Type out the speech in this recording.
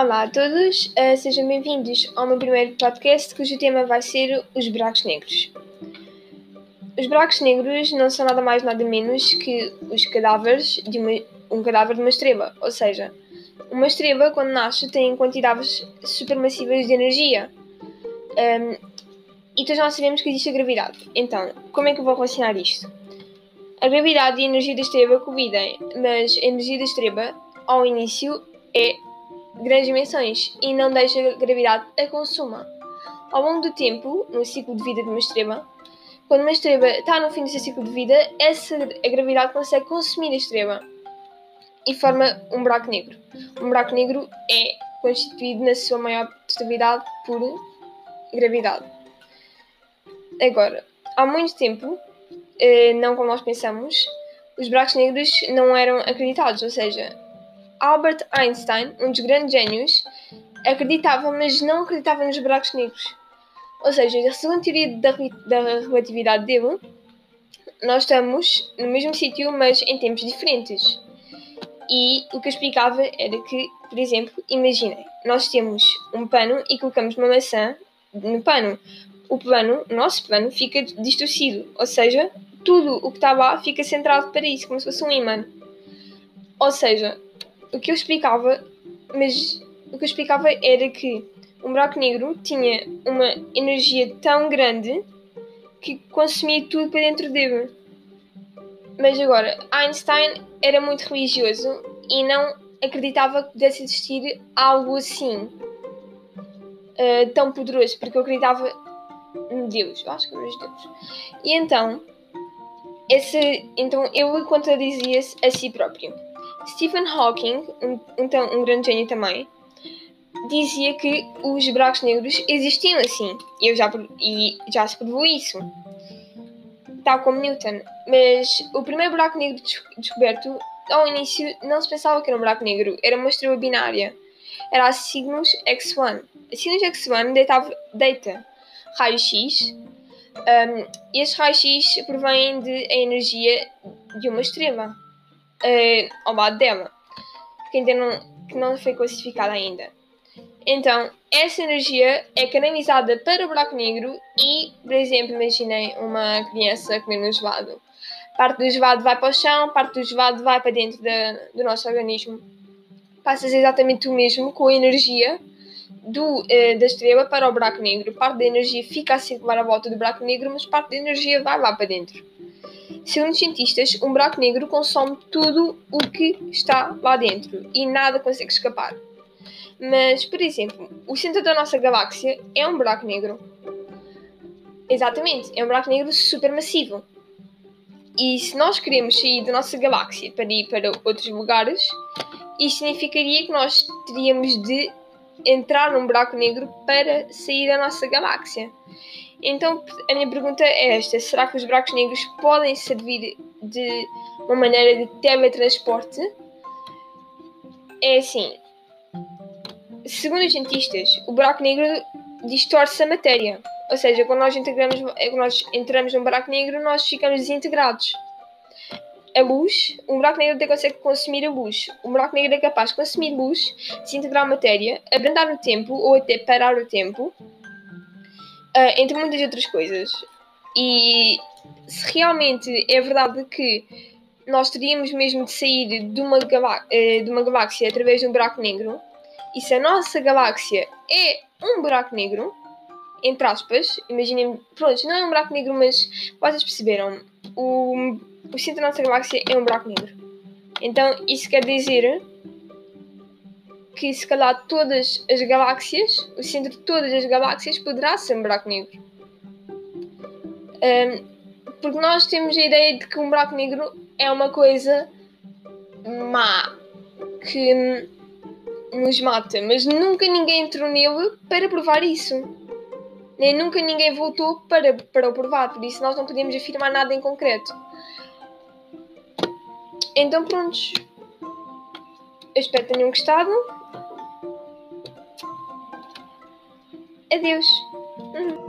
Olá a todos, uh, sejam bem-vindos ao meu primeiro podcast cujo tema vai ser os buracos negros. Os buracos negros não são nada mais nada menos que os cadáveres de uma, um cadáver de uma estrela, ou seja, uma estrela quando nasce tem quantidades supermassivas de energia. Um, e todos nós sabemos que existe a gravidade. Então, como é que eu vou relacionar isto? A gravidade e a energia da estrela covidem, mas a energia da estrela, ao início, é grandes dimensões e não deixa a gravidade a consuma. Ao longo do tempo, no ciclo de vida de uma estrela, quando uma estrela está no fim do seu ciclo de vida, essa, a gravidade consegue consumir a estrela e forma um buraco negro. Um buraco negro é constituído na sua maior totalidade por gravidade. Agora, há muito tempo, eh, não como nós pensamos, os buracos negros não eram acreditados, ou seja, Albert Einstein, um dos grandes gênios, acreditava, mas não acreditava nos buracos negros. Ou seja, a teoria da, da relatividade dele, nós estamos no mesmo sítio, mas em tempos diferentes. E o que eu explicava era que, por exemplo, imaginem, nós temos um pano e colocamos uma maçã no pano. O pano, o nosso pano, fica distorcido, ou seja, tudo o que está lá fica centrado para isso, como se fosse um imã. Ou seja, o que eu explicava, mas o que eu explicava era que um buraco negro tinha uma energia tão grande que consumia tudo para dentro dele. Mas agora, Einstein era muito religioso e não acreditava que pudesse existir algo assim uh, tão poderoso, porque eu acreditava em Deus, eu acho que era Deus. E então, esse, então ele contradizia-se a si próprio. Stephen Hawking, um, então um grande gênio também, dizia que os buracos negros existiam assim. Eu já, e já se provou isso. Tal como Newton. Mas o primeiro buraco negro descoberto, ao início, não se pensava que era um buraco negro. Era uma estrela binária. Era a Cygnus X1. A Cygnus X1 deitava, deita raio-x. Um, e estes raios-x provêm de a energia de uma estrela uh, ao lado dela, que ainda não, que não foi classificada ainda. Então, essa energia é canalizada para o buraco negro e, por exemplo, imaginem uma criança comendo um gelado. Parte do gelado vai para o chão, parte do gelado vai para dentro da, do nosso organismo. Passa exatamente o mesmo com a energia do, uh, da estrela para o buraco negro. Parte da energia fica a circular à volta do buraco negro, mas parte da energia vai lá para dentro. Segundo os cientistas, um buraco negro consome tudo o que está lá dentro e nada consegue escapar. Mas, por exemplo, o centro da nossa galáxia é um buraco negro. Exatamente, é um buraco negro supermassivo. E se nós queremos sair da nossa galáxia para ir para outros lugares, isso significaria que nós teríamos de entrar num buraco negro para sair da nossa galáxia. Então a minha pergunta é esta: será que os buracos negros podem servir de uma maneira de teletransporte? É assim. Segundo os cientistas, o buraco negro distorce a matéria. Ou seja, quando nós, integramos, quando nós entramos num buraco negro, nós ficamos desintegrados. A luz, um buraco negro consegue consumir a luz. Um buraco negro é capaz de consumir luz, desintegrar matéria, abrandar o tempo ou até parar o tempo uh, entre muitas outras coisas. E se realmente é verdade que nós teríamos mesmo de sair de uma, uh, de uma galáxia através de um buraco negro, e se a nossa galáxia é um buraco negro, entre aspas, imaginem, pronto, não é um buraco negro, mas vocês perceberam, o, o centro da nossa galáxia é um buraco negro. Então isso quer dizer que se calhar todas as galáxias, o centro de todas as galáxias poderá ser um buraco negro. Um, porque nós temos a ideia de que um buraco negro é uma coisa má, que nos mata, mas nunca ninguém entrou nele para provar isso. Nem nunca ninguém voltou para, para o provar, por isso nós não podemos afirmar nada em concreto. Então, prontos. Eu espero que tenham gostado. Adeus. Uhum.